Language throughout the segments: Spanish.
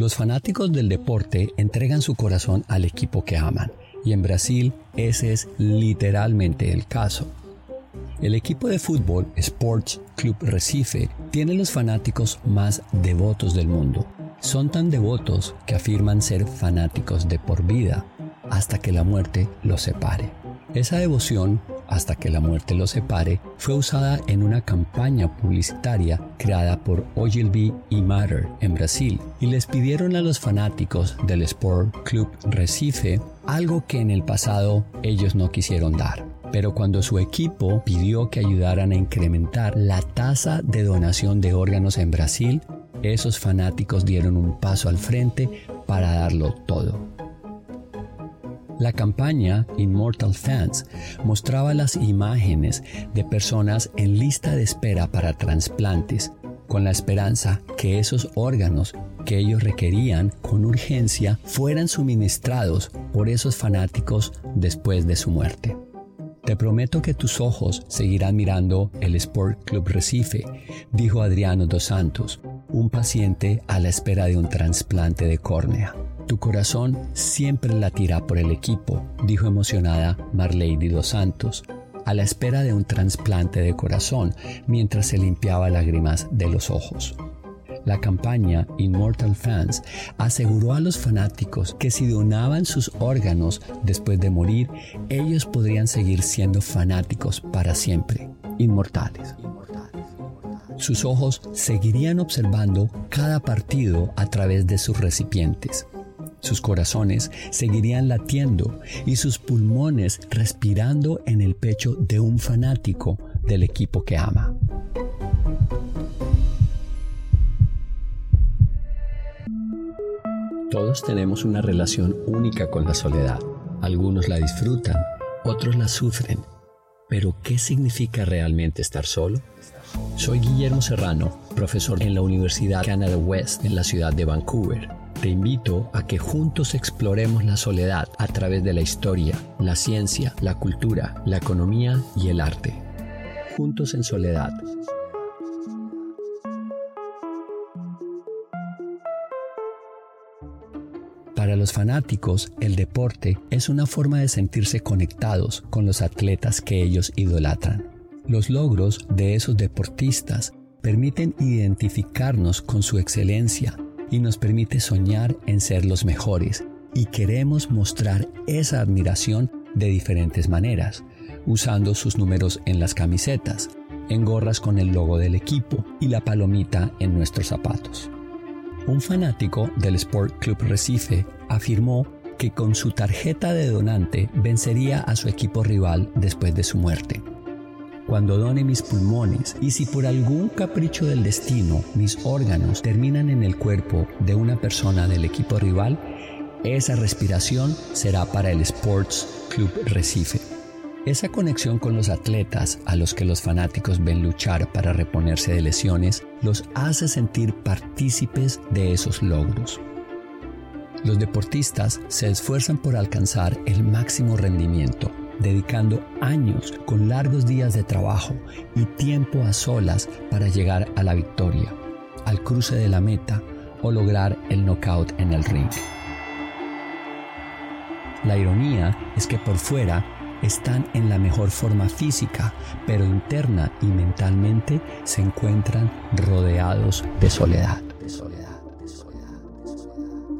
Los fanáticos del deporte entregan su corazón al equipo que aman, y en Brasil ese es literalmente el caso. El equipo de fútbol Sports Club Recife tiene los fanáticos más devotos del mundo. Son tan devotos que afirman ser fanáticos de por vida hasta que la muerte los separe. Esa devoción, hasta que la muerte los separe, fue usada en una campaña publicitaria creada por Ogilvy y Matter en Brasil y les pidieron a los fanáticos del Sport Club Recife algo que en el pasado ellos no quisieron dar. Pero cuando su equipo pidió que ayudaran a incrementar la tasa de donación de órganos en Brasil, esos fanáticos dieron un paso al frente para darlo todo. La campaña Immortal Fans mostraba las imágenes de personas en lista de espera para trasplantes, con la esperanza que esos órganos que ellos requerían con urgencia fueran suministrados por esos fanáticos después de su muerte. Te prometo que tus ojos seguirán mirando el Sport Club Recife, dijo Adriano dos Santos, un paciente a la espera de un trasplante de córnea. Tu corazón siempre latirá por el equipo, dijo emocionada Marlady dos Santos, a la espera de un trasplante de corazón mientras se limpiaba lágrimas de los ojos. La campaña Immortal Fans aseguró a los fanáticos que si donaban sus órganos después de morir, ellos podrían seguir siendo fanáticos para siempre, inmortales. Sus ojos seguirían observando cada partido a través de sus recipientes. Sus corazones seguirían latiendo y sus pulmones respirando en el pecho de un fanático del equipo que ama. Todos tenemos una relación única con la soledad. Algunos la disfrutan, otros la sufren. Pero ¿qué significa realmente estar solo? Soy Guillermo Serrano, profesor en la Universidad Canada West en la ciudad de Vancouver te invito a que juntos exploremos la soledad a través de la historia, la ciencia, la cultura, la economía y el arte. Juntos en soledad. Para los fanáticos, el deporte es una forma de sentirse conectados con los atletas que ellos idolatran. Los logros de esos deportistas permiten identificarnos con su excelencia y nos permite soñar en ser los mejores y queremos mostrar esa admiración de diferentes maneras, usando sus números en las camisetas, en gorras con el logo del equipo y la palomita en nuestros zapatos. Un fanático del Sport Club Recife afirmó que con su tarjeta de donante vencería a su equipo rival después de su muerte cuando done mis pulmones y si por algún capricho del destino mis órganos terminan en el cuerpo de una persona del equipo rival, esa respiración será para el Sports Club Recife. Esa conexión con los atletas a los que los fanáticos ven luchar para reponerse de lesiones los hace sentir partícipes de esos logros. Los deportistas se esfuerzan por alcanzar el máximo rendimiento dedicando años con largos días de trabajo y tiempo a solas para llegar a la victoria, al cruce de la meta o lograr el knockout en el ring. La ironía es que por fuera están en la mejor forma física, pero interna y mentalmente se encuentran rodeados de soledad.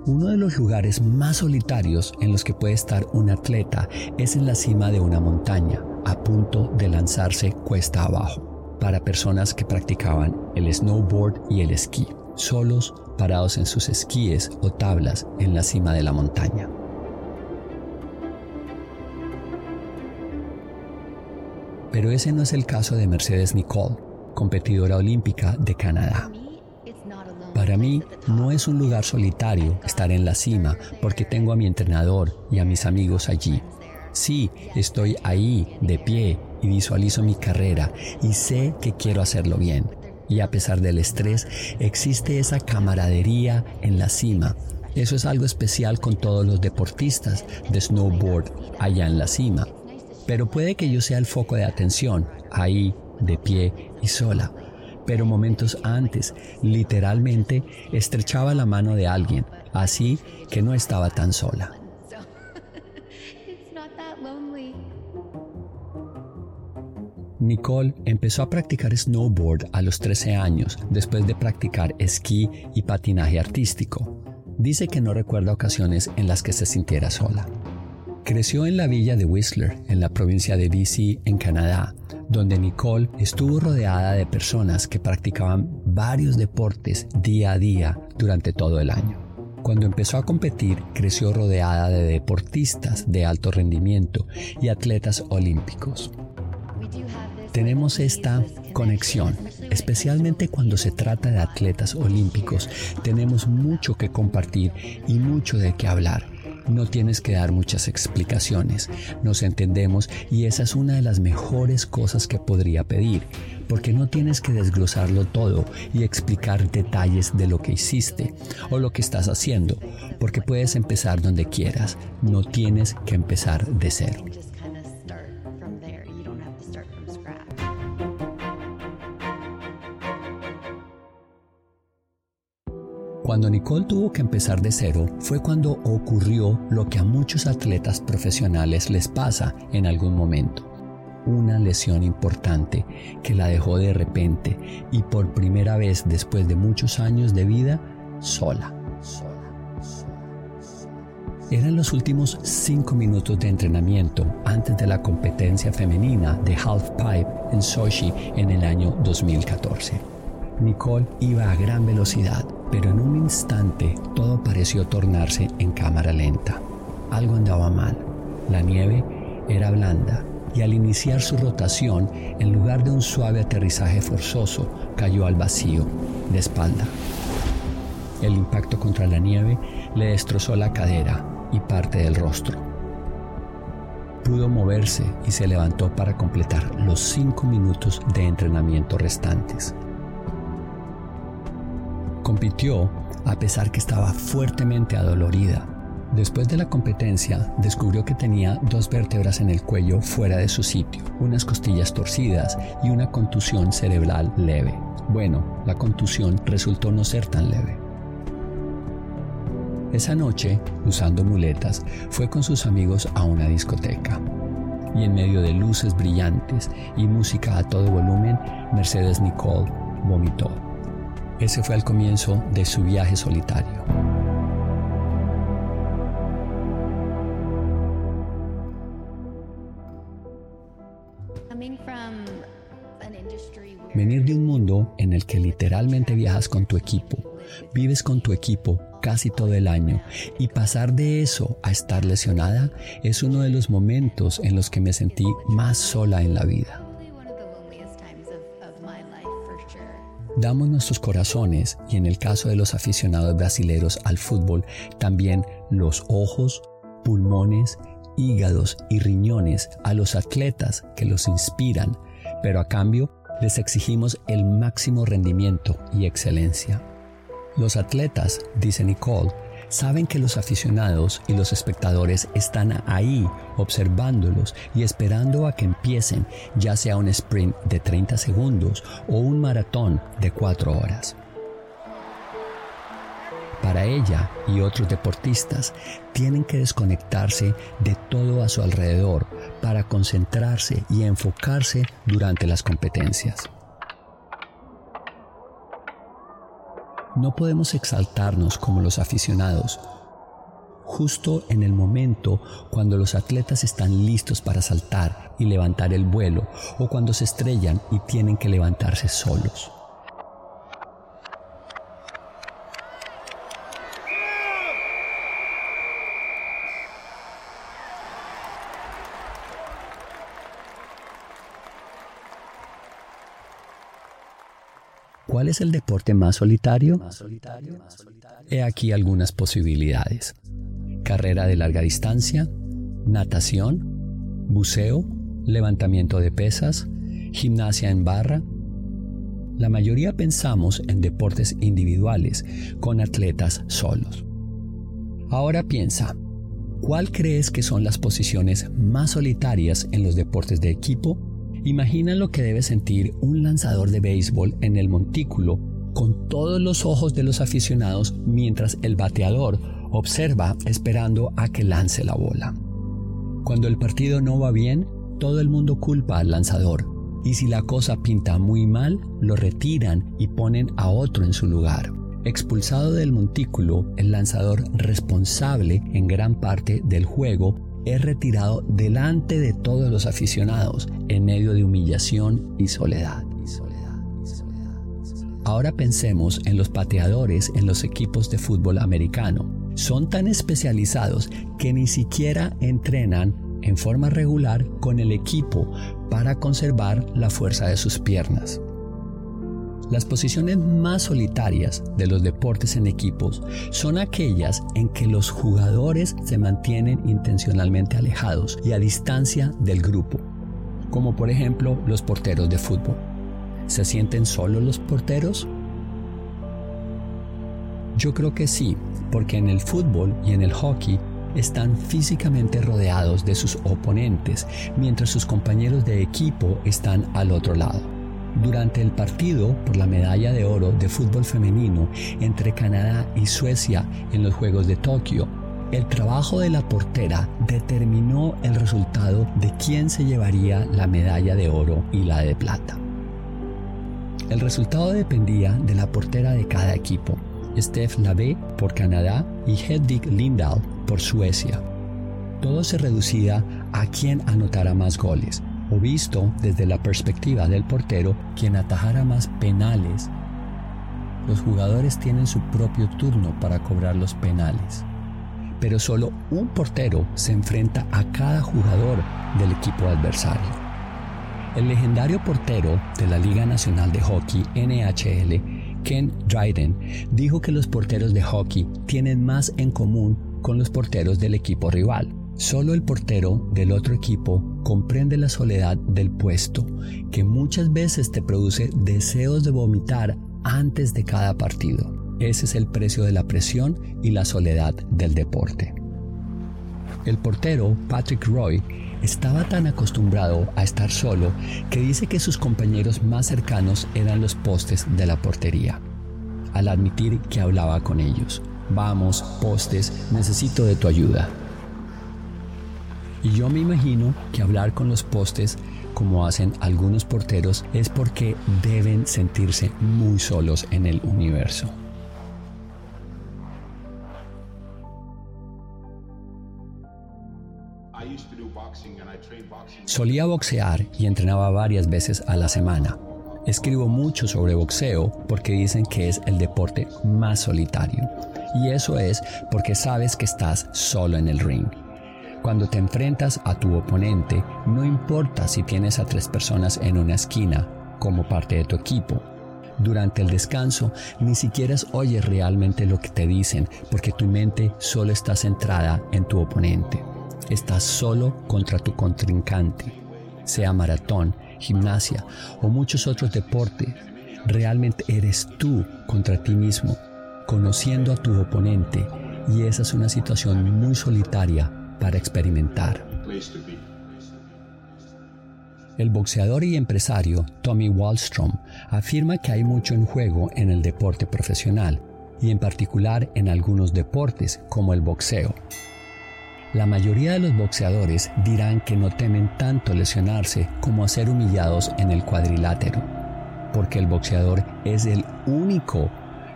Uno de los lugares más solitarios en los que puede estar un atleta es en la cima de una montaña, a punto de lanzarse cuesta abajo, para personas que practicaban el snowboard y el esquí, solos parados en sus esquíes o tablas en la cima de la montaña. Pero ese no es el caso de Mercedes Nicole, competidora olímpica de Canadá. Para mí no es un lugar solitario estar en la cima porque tengo a mi entrenador y a mis amigos allí. Sí, estoy ahí, de pie, y visualizo mi carrera y sé que quiero hacerlo bien. Y a pesar del estrés, existe esa camaradería en la cima. Eso es algo especial con todos los deportistas de snowboard allá en la cima. Pero puede que yo sea el foco de atención, ahí, de pie y sola. Pero momentos antes, literalmente, estrechaba la mano de alguien, así que no estaba tan sola. Nicole empezó a practicar snowboard a los 13 años después de practicar esquí y patinaje artístico. Dice que no recuerda ocasiones en las que se sintiera sola. Creció en la villa de Whistler, en la provincia de BC, en Canadá, donde Nicole estuvo rodeada de personas que practicaban varios deportes día a día durante todo el año. Cuando empezó a competir, creció rodeada de deportistas de alto rendimiento y atletas olímpicos tenemos esta conexión, especialmente cuando se trata de atletas olímpicos. Tenemos mucho que compartir y mucho de qué hablar. No tienes que dar muchas explicaciones, nos entendemos y esa es una de las mejores cosas que podría pedir, porque no tienes que desglosarlo todo y explicar detalles de lo que hiciste o lo que estás haciendo, porque puedes empezar donde quieras, no tienes que empezar de cero. Cuando Nicole tuvo que empezar de cero fue cuando ocurrió lo que a muchos atletas profesionales les pasa en algún momento. Una lesión importante que la dejó de repente y por primera vez después de muchos años de vida sola. Eran los últimos cinco minutos de entrenamiento antes de la competencia femenina de Half Pipe en Sochi en el año 2014. Nicole iba a gran velocidad pero en un instante todo pareció tornarse en cámara lenta. Algo andaba mal. La nieve era blanda y al iniciar su rotación, en lugar de un suave aterrizaje forzoso, cayó al vacío, de espalda. El impacto contra la nieve le destrozó la cadera y parte del rostro. Pudo moverse y se levantó para completar los cinco minutos de entrenamiento restantes. Compitió a pesar que estaba fuertemente adolorida. Después de la competencia, descubrió que tenía dos vértebras en el cuello fuera de su sitio, unas costillas torcidas y una contusión cerebral leve. Bueno, la contusión resultó no ser tan leve. Esa noche, usando muletas, fue con sus amigos a una discoteca. Y en medio de luces brillantes y música a todo volumen, Mercedes Nicole vomitó. Ese fue el comienzo de su viaje solitario. Venir de un mundo en el que literalmente viajas con tu equipo, vives con tu equipo casi todo el año y pasar de eso a estar lesionada es uno de los momentos en los que me sentí más sola en la vida. Damos nuestros corazones y en el caso de los aficionados brasileños al fútbol, también los ojos, pulmones, hígados y riñones a los atletas que los inspiran, pero a cambio les exigimos el máximo rendimiento y excelencia. Los atletas, dice Nicole, saben que los aficionados y los espectadores están ahí observándolos y esperando a que empiecen, ya sea un sprint de 30 segundos o un maratón de 4 horas. Para ella y otros deportistas tienen que desconectarse de todo a su alrededor para concentrarse y enfocarse durante las competencias. No podemos exaltarnos como los aficionados justo en el momento cuando los atletas están listos para saltar y levantar el vuelo o cuando se estrellan y tienen que levantarse solos. Es el deporte más solitario? He aquí algunas posibilidades. Carrera de larga distancia, natación, buceo, levantamiento de pesas, gimnasia en barra. La mayoría pensamos en deportes individuales, con atletas solos. Ahora piensa, ¿cuál crees que son las posiciones más solitarias en los deportes de equipo? Imagina lo que debe sentir un lanzador de béisbol en el montículo con todos los ojos de los aficionados mientras el bateador observa esperando a que lance la bola. Cuando el partido no va bien, todo el mundo culpa al lanzador y si la cosa pinta muy mal, lo retiran y ponen a otro en su lugar. Expulsado del montículo, el lanzador responsable en gran parte del juego es retirado delante de todos los aficionados en medio de humillación y soledad. Ahora pensemos en los pateadores en los equipos de fútbol americano. Son tan especializados que ni siquiera entrenan en forma regular con el equipo para conservar la fuerza de sus piernas. Las posiciones más solitarias de los deportes en equipos son aquellas en que los jugadores se mantienen intencionalmente alejados y a distancia del grupo, como por ejemplo los porteros de fútbol. ¿Se sienten solos los porteros? Yo creo que sí, porque en el fútbol y en el hockey están físicamente rodeados de sus oponentes, mientras sus compañeros de equipo están al otro lado. Durante el partido por la medalla de oro de fútbol femenino entre Canadá y Suecia en los Juegos de Tokio, el trabajo de la portera determinó el resultado de quién se llevaría la medalla de oro y la de plata. El resultado dependía de la portera de cada equipo. Steph Lavey por Canadá y Hedvig Lindahl por Suecia. Todo se reducía a quién anotara más goles, o visto desde la perspectiva del portero, quien atajara más penales. Los jugadores tienen su propio turno para cobrar los penales, pero solo un portero se enfrenta a cada jugador del equipo adversario. El legendario portero de la Liga Nacional de Hockey NHL, Ken Dryden, dijo que los porteros de hockey tienen más en común con los porteros del equipo rival. Solo el portero del otro equipo comprende la soledad del puesto, que muchas veces te produce deseos de vomitar antes de cada partido. Ese es el precio de la presión y la soledad del deporte. El portero, Patrick Roy, estaba tan acostumbrado a estar solo que dice que sus compañeros más cercanos eran los postes de la portería, al admitir que hablaba con ellos. Vamos, postes, necesito de tu ayuda. Y yo me imagino que hablar con los postes, como hacen algunos porteros, es porque deben sentirse muy solos en el universo. Solía boxear y entrenaba varias veces a la semana. Escribo mucho sobre boxeo porque dicen que es el deporte más solitario. Y eso es porque sabes que estás solo en el ring. Cuando te enfrentas a tu oponente, no importa si tienes a tres personas en una esquina como parte de tu equipo. Durante el descanso, ni siquiera oyes realmente lo que te dicen porque tu mente solo está centrada en tu oponente. Estás solo contra tu contrincante, sea maratón, gimnasia o muchos otros deportes. Realmente eres tú contra ti mismo conociendo a tu oponente y esa es una situación muy solitaria para experimentar. El boxeador y empresario Tommy Wallstrom afirma que hay mucho en juego en el deporte profesional y en particular en algunos deportes como el boxeo. La mayoría de los boxeadores dirán que no temen tanto lesionarse como a ser humillados en el cuadrilátero, porque el boxeador es el único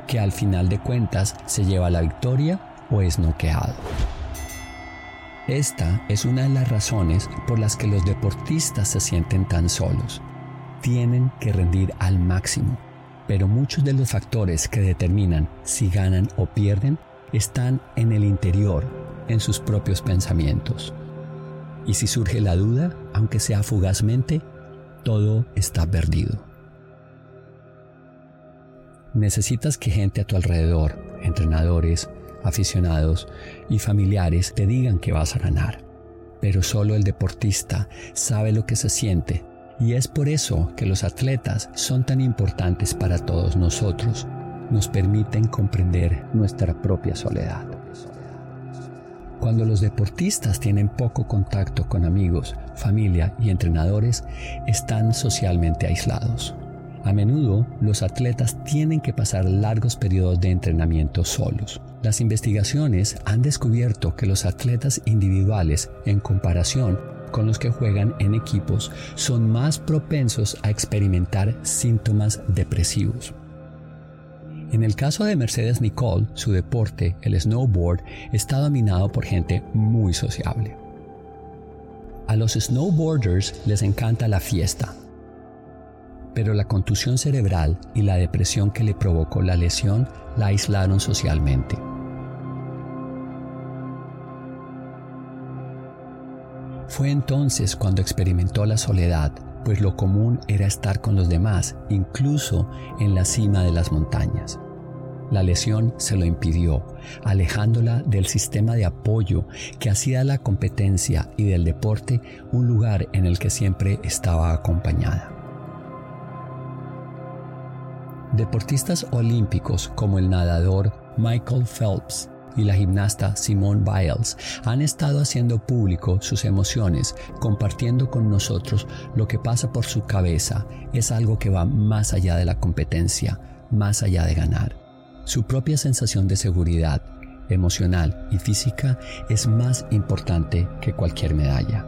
que al final de cuentas se lleva la victoria o es noqueado. Esta es una de las razones por las que los deportistas se sienten tan solos. Tienen que rendir al máximo, pero muchos de los factores que determinan si ganan o pierden están en el interior, en sus propios pensamientos. Y si surge la duda, aunque sea fugazmente, todo está perdido. Necesitas que gente a tu alrededor, entrenadores, aficionados y familiares te digan que vas a ganar. Pero solo el deportista sabe lo que se siente y es por eso que los atletas son tan importantes para todos nosotros. Nos permiten comprender nuestra propia soledad. Cuando los deportistas tienen poco contacto con amigos, familia y entrenadores, están socialmente aislados. A menudo, los atletas tienen que pasar largos periodos de entrenamiento solos. Las investigaciones han descubierto que los atletas individuales, en comparación con los que juegan en equipos, son más propensos a experimentar síntomas depresivos. En el caso de Mercedes Nicole, su deporte, el snowboard, está dominado por gente muy sociable. A los snowboarders les encanta la fiesta, pero la contusión cerebral y la depresión que le provocó la lesión la aislaron socialmente. Fue entonces cuando experimentó la soledad, pues lo común era estar con los demás, incluso en la cima de las montañas. La lesión se lo impidió, alejándola del sistema de apoyo que hacía la competencia y del deporte un lugar en el que siempre estaba acompañada. Deportistas olímpicos como el nadador Michael Phelps y la gimnasta Simone Biles han estado haciendo público sus emociones, compartiendo con nosotros lo que pasa por su cabeza. Es algo que va más allá de la competencia, más allá de ganar. Su propia sensación de seguridad emocional y física es más importante que cualquier medalla.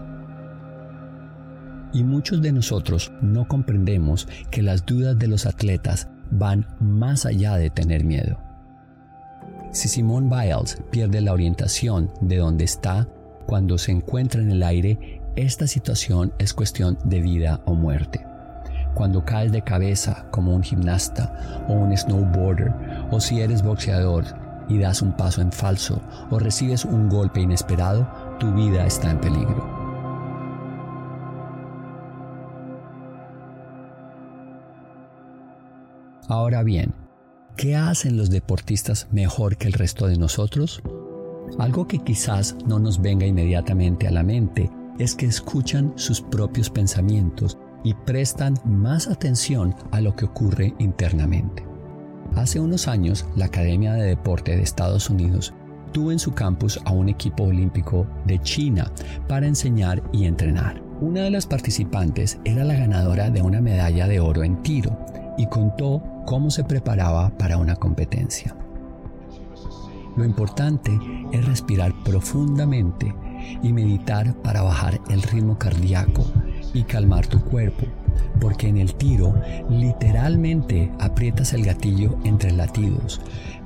Y muchos de nosotros no comprendemos que las dudas de los atletas van más allá de tener miedo. Si Simone Biles pierde la orientación de donde está cuando se encuentra en el aire, esta situación es cuestión de vida o muerte. Cuando caes de cabeza como un gimnasta o un snowboarder, o si eres boxeador y das un paso en falso o recibes un golpe inesperado, tu vida está en peligro. Ahora bien, ¿qué hacen los deportistas mejor que el resto de nosotros? Algo que quizás no nos venga inmediatamente a la mente es que escuchan sus propios pensamientos y prestan más atención a lo que ocurre internamente. Hace unos años, la Academia de Deporte de Estados Unidos tuvo en su campus a un equipo olímpico de China para enseñar y entrenar. Una de las participantes era la ganadora de una medalla de oro en tiro y contó cómo se preparaba para una competencia. Lo importante es respirar profundamente y meditar para bajar el ritmo cardíaco y calmar tu cuerpo, porque en el tiro literalmente aprietas el gatillo entre latidos.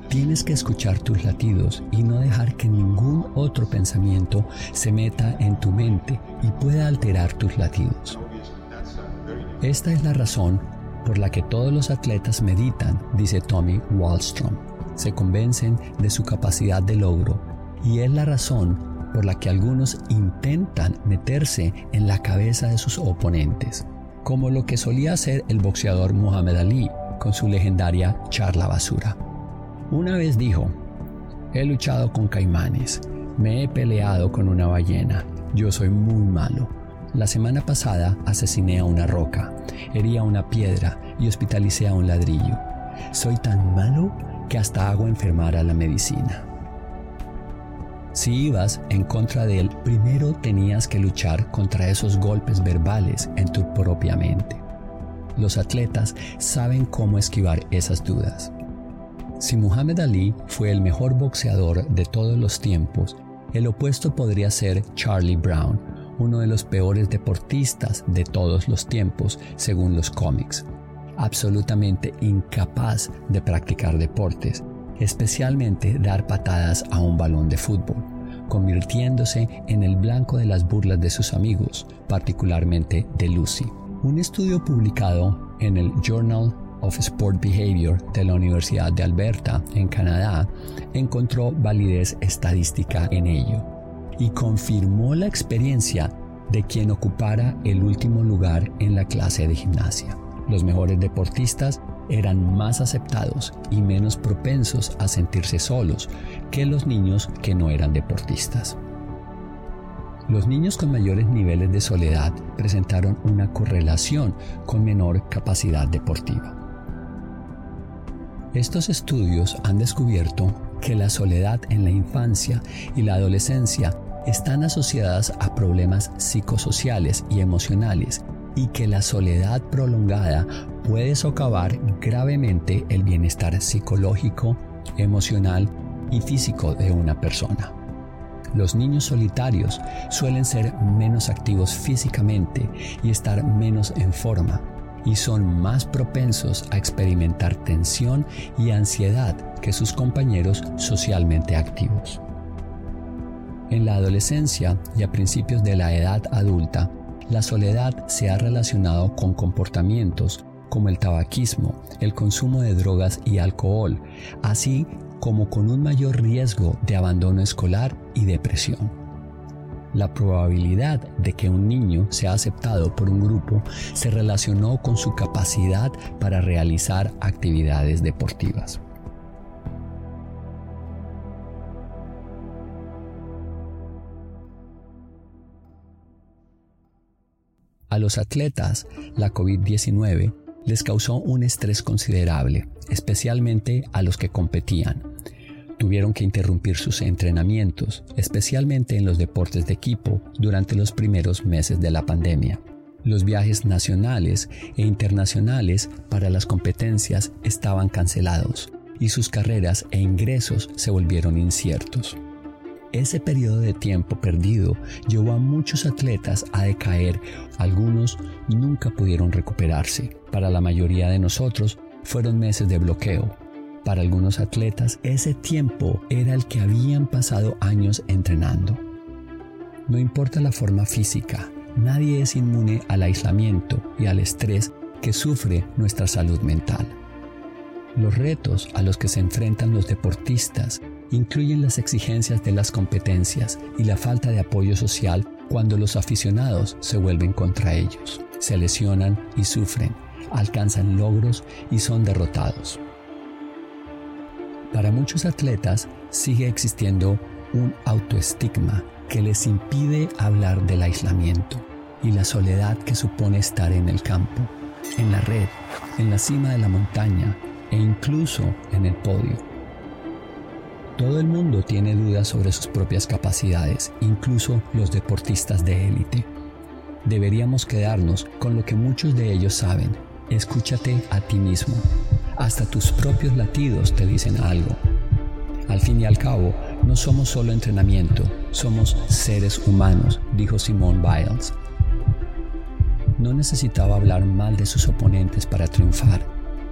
Tienes que escuchar tus latidos y no dejar que ningún otro pensamiento se meta en tu mente y pueda alterar tus latidos. Esta es la razón por la que todos los atletas meditan, dice Tommy Wallstrom. Se convencen de su capacidad de logro y es la razón por la que algunos intentan meterse en la cabeza de sus oponentes, como lo que solía hacer el boxeador Muhammad Ali con su legendaria charla basura. Una vez dijo, he luchado con caimanes, me he peleado con una ballena, yo soy muy malo la semana pasada asesiné a una roca, herí a una piedra y hospitalicé a un ladrillo. Soy tan malo que hasta hago enfermar a la medicina. Si ibas en contra de él, primero tenías que luchar contra esos golpes verbales en tu propia mente. Los atletas saben cómo esquivar esas dudas. Si Muhammad Ali fue el mejor boxeador de todos los tiempos, el opuesto podría ser Charlie Brown, uno de los peores deportistas de todos los tiempos, según los cómics. Absolutamente incapaz de practicar deportes, especialmente dar patadas a un balón de fútbol, convirtiéndose en el blanco de las burlas de sus amigos, particularmente de Lucy. Un estudio publicado en el Journal of Sport Behavior de la Universidad de Alberta, en Canadá, encontró validez estadística en ello y confirmó la experiencia de quien ocupara el último lugar en la clase de gimnasia. Los mejores deportistas eran más aceptados y menos propensos a sentirse solos que los niños que no eran deportistas. Los niños con mayores niveles de soledad presentaron una correlación con menor capacidad deportiva. Estos estudios han descubierto que la soledad en la infancia y la adolescencia están asociadas a problemas psicosociales y emocionales y que la soledad prolongada puede socavar gravemente el bienestar psicológico, emocional y físico de una persona. Los niños solitarios suelen ser menos activos físicamente y estar menos en forma, y son más propensos a experimentar tensión y ansiedad que sus compañeros socialmente activos. En la adolescencia y a principios de la edad adulta, la soledad se ha relacionado con comportamientos como el tabaquismo, el consumo de drogas y alcohol, así como con un mayor riesgo de abandono escolar y depresión la probabilidad de que un niño sea aceptado por un grupo se relacionó con su capacidad para realizar actividades deportivas. A los atletas, la COVID-19 les causó un estrés considerable, especialmente a los que competían, tuvieron que interrumpir sus entrenamientos, especialmente en los deportes de equipo, durante los primeros meses de la pandemia. Los viajes nacionales e internacionales para las competencias estaban cancelados y sus carreras e ingresos se volvieron inciertos. Ese periodo de tiempo perdido llevó a muchos atletas a decaer, algunos nunca pudieron recuperarse. Para la mayoría de nosotros fueron meses de bloqueo, para algunos atletas, ese tiempo era el que habían pasado años entrenando. No importa la forma física, nadie es inmune al aislamiento y al estrés que sufre nuestra salud mental. Los retos a los que se enfrentan los deportistas incluyen las exigencias de las competencias y la falta de apoyo social cuando los aficionados se vuelven contra ellos, se lesionan y sufren, alcanzan logros y son derrotados. Para muchos atletas sigue existiendo un autoestigma que les impide hablar del aislamiento y la soledad que supone estar en el campo, en la red, en la cima de la montaña e incluso en el podio. Todo el mundo tiene dudas sobre sus propias capacidades, incluso los deportistas de élite. Deberíamos quedarnos con lo que muchos de ellos saben. Escúchate a ti mismo hasta tus propios latidos te dicen algo. Al fin y al cabo, no somos solo entrenamiento, somos seres humanos, dijo Simone Biles. No necesitaba hablar mal de sus oponentes para triunfar.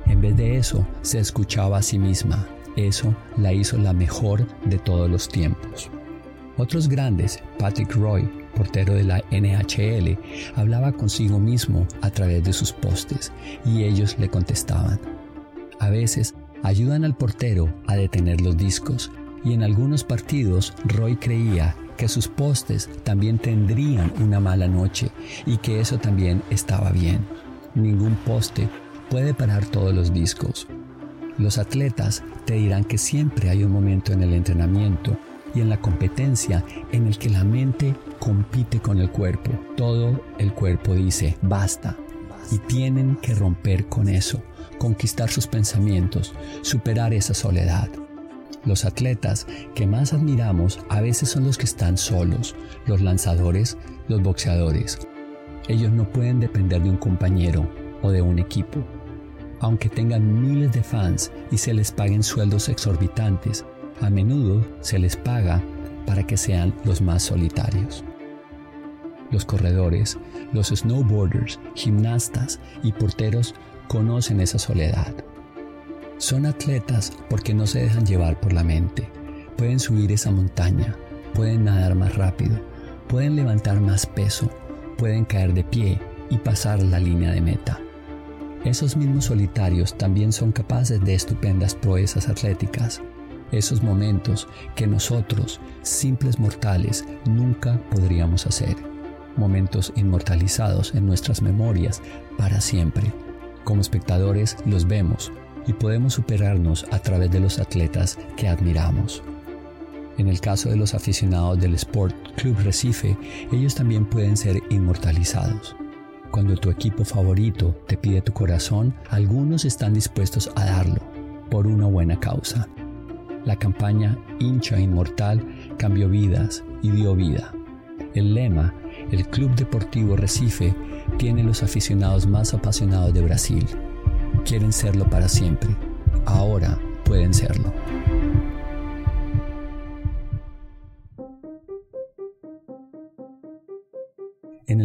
En vez de eso, se escuchaba a sí misma. Eso la hizo la mejor de todos los tiempos. Otros grandes, Patrick Roy, portero de la NHL, hablaba consigo mismo a través de sus postes y ellos le contestaban. A veces ayudan al portero a detener los discos y en algunos partidos Roy creía que sus postes también tendrían una mala noche y que eso también estaba bien. Ningún poste puede parar todos los discos. Los atletas te dirán que siempre hay un momento en el entrenamiento y en la competencia en el que la mente compite con el cuerpo. Todo el cuerpo dice, basta. Y tienen que romper con eso conquistar sus pensamientos, superar esa soledad. Los atletas que más admiramos a veces son los que están solos, los lanzadores, los boxeadores. Ellos no pueden depender de un compañero o de un equipo. Aunque tengan miles de fans y se les paguen sueldos exorbitantes, a menudo se les paga para que sean los más solitarios. Los corredores, los snowboarders, gimnastas y porteros conocen esa soledad. Son atletas porque no se dejan llevar por la mente. Pueden subir esa montaña, pueden nadar más rápido, pueden levantar más peso, pueden caer de pie y pasar la línea de meta. Esos mismos solitarios también son capaces de estupendas proezas atléticas, esos momentos que nosotros, simples mortales, nunca podríamos hacer, momentos inmortalizados en nuestras memorias para siempre Como espectadores los vemos y podemos superarnos a través de los atletas que admiramos. En el caso de los aficionados del Sport Club Recife, ellos también pueden ser inmortalizados. Cuando tu equipo favorito te pide tu corazón, algunos están dispuestos a darlo por una buena causa. La campaña Hincha Inmortal cambió vidas y dio vida. El lema, el Club Deportivo Recife, tiene los aficionados más apasionados de Brasil. Quieren serlo para siempre. Ahora pueden serlo.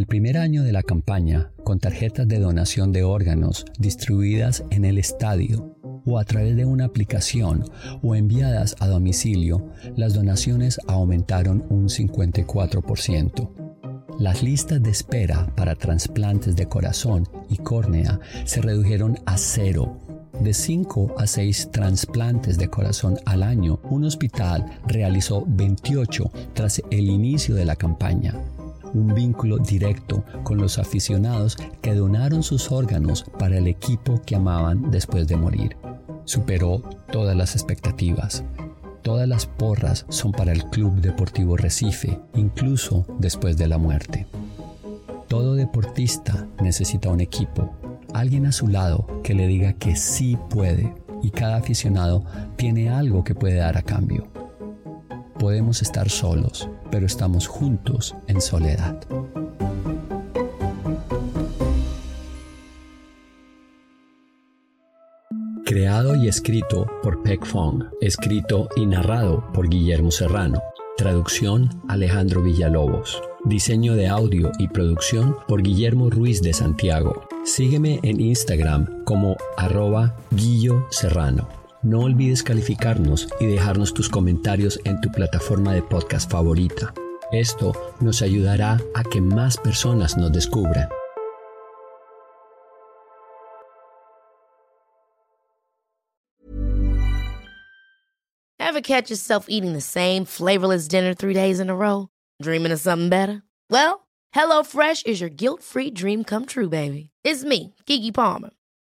El primer año de la campaña, con tarjetas de donación de órganos distribuidas en el estadio o a través de una aplicación o enviadas a domicilio, las donaciones aumentaron un 54%. Las listas de espera para trasplantes de corazón y córnea se redujeron a cero. De 5 a 6 trasplantes de corazón al año, un hospital realizó 28 tras el inicio de la campaña un vínculo directo con los aficionados que donaron sus órganos para el equipo que amaban después de morir. Superó todas las expectativas. Todas las porras son para el Club Deportivo Recife, incluso después de la muerte. Todo deportista necesita un equipo, alguien a su lado que le diga que sí puede y cada aficionado tiene algo que puede dar a cambio. Podemos estar solos, pero estamos juntos en soledad. Creado y escrito por Peck Fong, escrito y narrado por Guillermo Serrano. Traducción Alejandro Villalobos. Diseño de audio y producción por Guillermo Ruiz de Santiago. Sígueme en Instagram como arroba Guillo Serrano. No olvides calificarnos y dejarnos tus comentarios en tu plataforma de podcast favorita. Esto nos ayudará a que más personas nos descubran. Ever catch yourself eating the same flavorless dinner three days in a row? Dreaming of something better? Well, HelloFresh is your guilt-free dream come true, baby. It's me, Kiki Palmer.